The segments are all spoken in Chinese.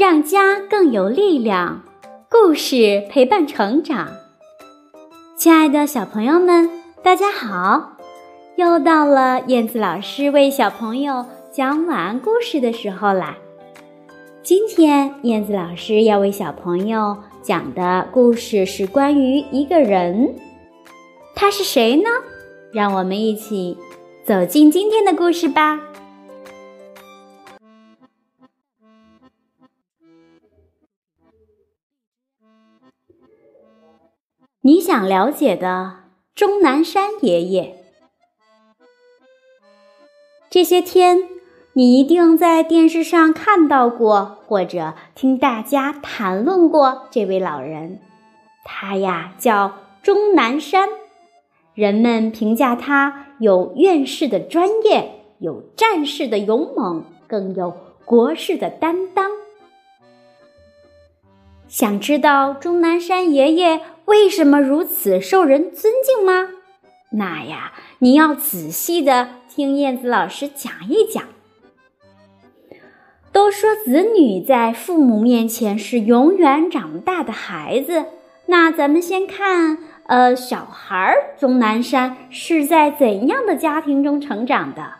让家更有力量，故事陪伴成长。亲爱的小朋友们，大家好！又到了燕子老师为小朋友讲晚安故事的时候啦。今天燕子老师要为小朋友讲的故事是关于一个人，他是谁呢？让我们一起走进今天的故事吧。你想了解的钟南山爷爷，这些天你一定在电视上看到过，或者听大家谈论过这位老人。他呀叫钟南山，人们评价他有院士的专业，有战士的勇猛，更有国士的担当。想知道钟南山爷爷？为什么如此受人尊敬吗？那呀，你要仔细的听燕子老师讲一讲。都说子女在父母面前是永远长不大的孩子，那咱们先看，呃，小孩钟南山是在怎样的家庭中成长的？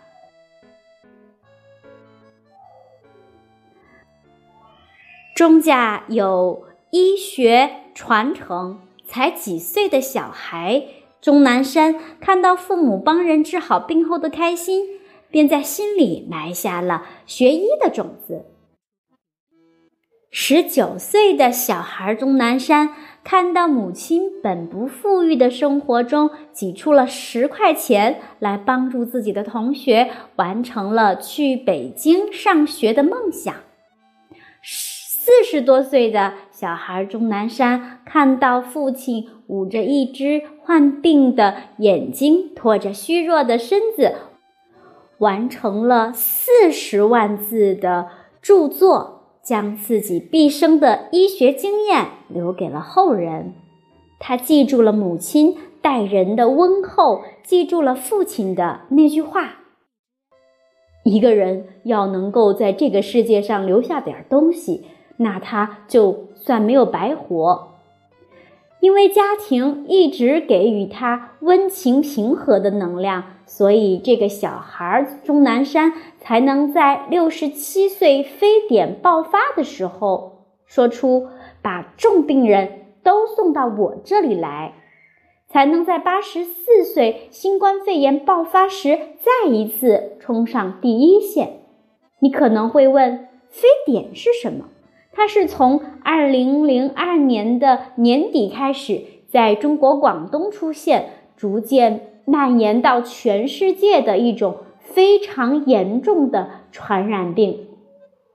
钟家有医学传承。才几岁的小孩钟南山看到父母帮人治好病后的开心，便在心里埋下了学医的种子。十九岁的小孩钟南山看到母亲本不富裕的生活中挤出了十块钱来帮助自己的同学完成了去北京上学的梦想。四十多岁的小孩钟南山看到父亲捂着一只患病的眼睛，拖着虚弱的身子，完成了四十万字的著作，将自己毕生的医学经验留给了后人。他记住了母亲待人的温厚，记住了父亲的那句话：一个人要能够在这个世界上留下点东西。那他就算没有白活，因为家庭一直给予他温情平和的能量，所以这个小孩钟南山才能在六十七岁非典爆发的时候说出“把重病人都送到我这里来”，才能在八十四岁新冠肺炎爆发时再一次冲上第一线。你可能会问，非典是什么？它是从二零零二年的年底开始，在中国广东出现，逐渐蔓延到全世界的一种非常严重的传染病。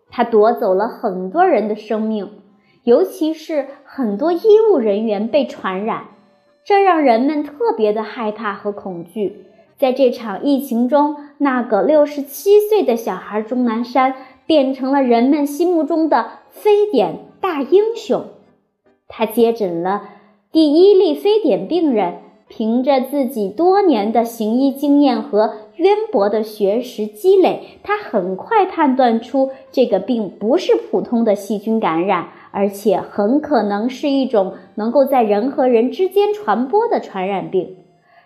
它夺走了很多人的生命，尤其是很多医务人员被传染，这让人们特别的害怕和恐惧。在这场疫情中，那个六十七岁的小孩钟南山。变成了人们心目中的非典大英雄，他接诊了第一例非典病人，凭着自己多年的行医经验和渊博的学识积累，他很快判断出这个病不是普通的细菌感染，而且很可能是一种能够在人和人之间传播的传染病。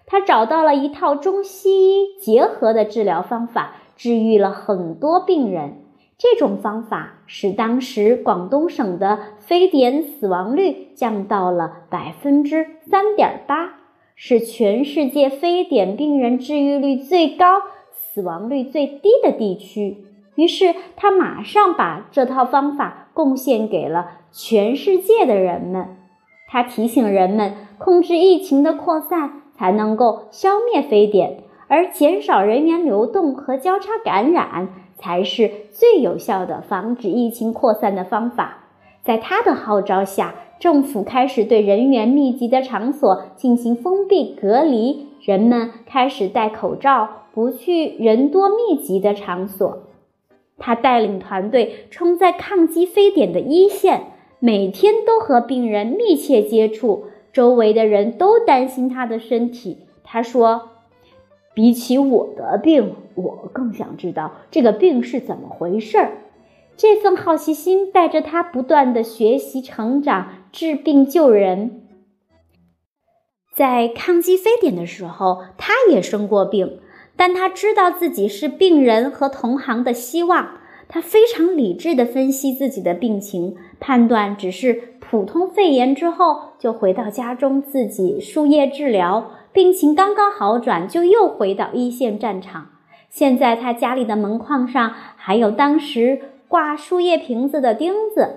他找到了一套中西医结合的治疗方法，治愈了很多病人。这种方法使当时广东省的非典死亡率降到了百分之三点八，是全世界非典病人治愈率最高、死亡率最低的地区。于是他马上把这套方法贡献给了全世界的人们。他提醒人们，控制疫情的扩散才能够消灭非典，而减少人员流动和交叉感染。才是最有效的防止疫情扩散的方法。在他的号召下，政府开始对人员密集的场所进行封闭隔离，人们开始戴口罩，不去人多密集的场所。他带领团队冲在抗击非典的一线，每天都和病人密切接触，周围的人都担心他的身体。他说。比起我的病，我更想知道这个病是怎么回事儿。这份好奇心带着他不断的学习、成长、治病救人。在抗击非典的时候，他也生过病，但他知道自己是病人和同行的希望。他非常理智地分析自己的病情，判断只是普通肺炎之后，就回到家中自己输液治疗。病情刚刚好转，就又回到一线战场。现在他家里的门框上还有当时挂输液瓶子的钉子。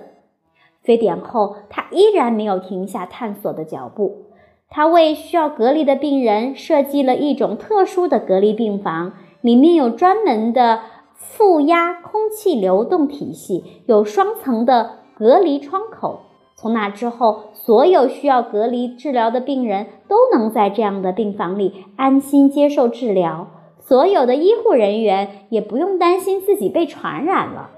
非典后，他依然没有停下探索的脚步。他为需要隔离的病人设计了一种特殊的隔离病房，里面有专门的。负压空气流动体系有双层的隔离窗口，从那之后，所有需要隔离治疗的病人都能在这样的病房里安心接受治疗。所有的医护人员也不用担心自己被传染了。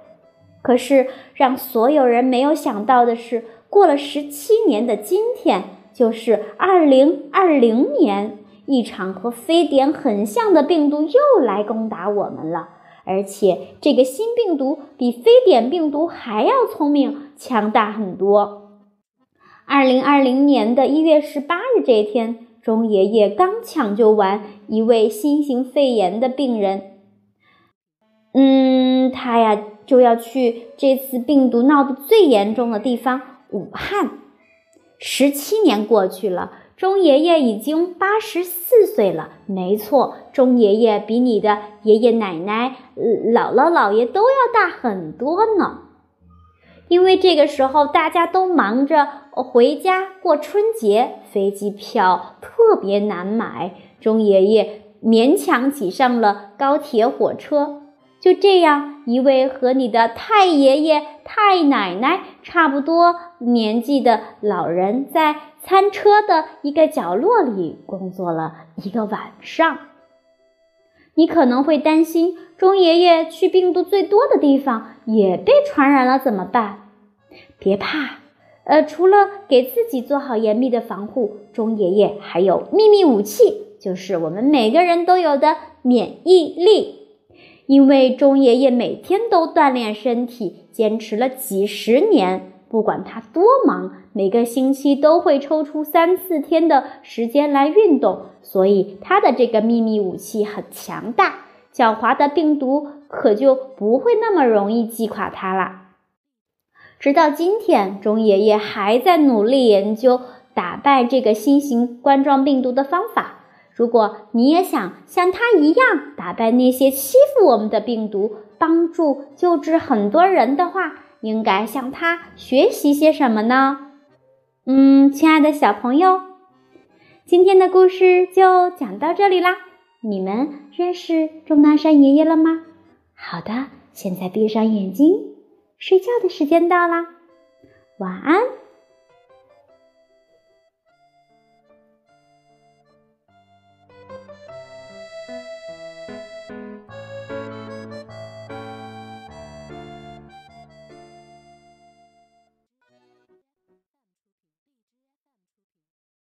可是，让所有人没有想到的是，过了十七年的今天，就是二零二零年，一场和非典很像的病毒又来攻打我们了。而且这个新病毒比非典病毒还要聪明、强大很多。二零二零年的一月十八日这一天，钟爷爷刚抢救完一位新型肺炎的病人，嗯，他呀就要去这次病毒闹得最严重的地方——武汉。十七年过去了。钟爷爷已经八十四岁了，没错，钟爷爷比你的爷爷奶奶、姥姥姥爷都要大很多呢。因为这个时候大家都忙着回家过春节，飞机票特别难买，钟爷爷勉强挤上了高铁火车。就这样，一位和你的太爷爷、太奶奶差不多年纪的老人，在餐车的一个角落里工作了一个晚上。你可能会担心，钟爷爷去病毒最多的地方也被传染了，怎么办？别怕，呃，除了给自己做好严密的防护，钟爷爷还有秘密武器，就是我们每个人都有的免疫力。因为钟爷爷每天都锻炼身体，坚持了几十年，不管他多忙，每个星期都会抽出三四天的时间来运动，所以他的这个秘密武器很强大，狡猾的病毒可就不会那么容易击垮他了。直到今天，钟爷爷还在努力研究打败这个新型冠状病毒的方法。如果你也想像他一样打败那些欺负我们的病毒，帮助救治很多人的话，应该向他学习些什么呢？嗯，亲爱的小朋友，今天的故事就讲到这里啦。你们认识钟南山爷爷了吗？好的，现在闭上眼睛，睡觉的时间到啦，晚安。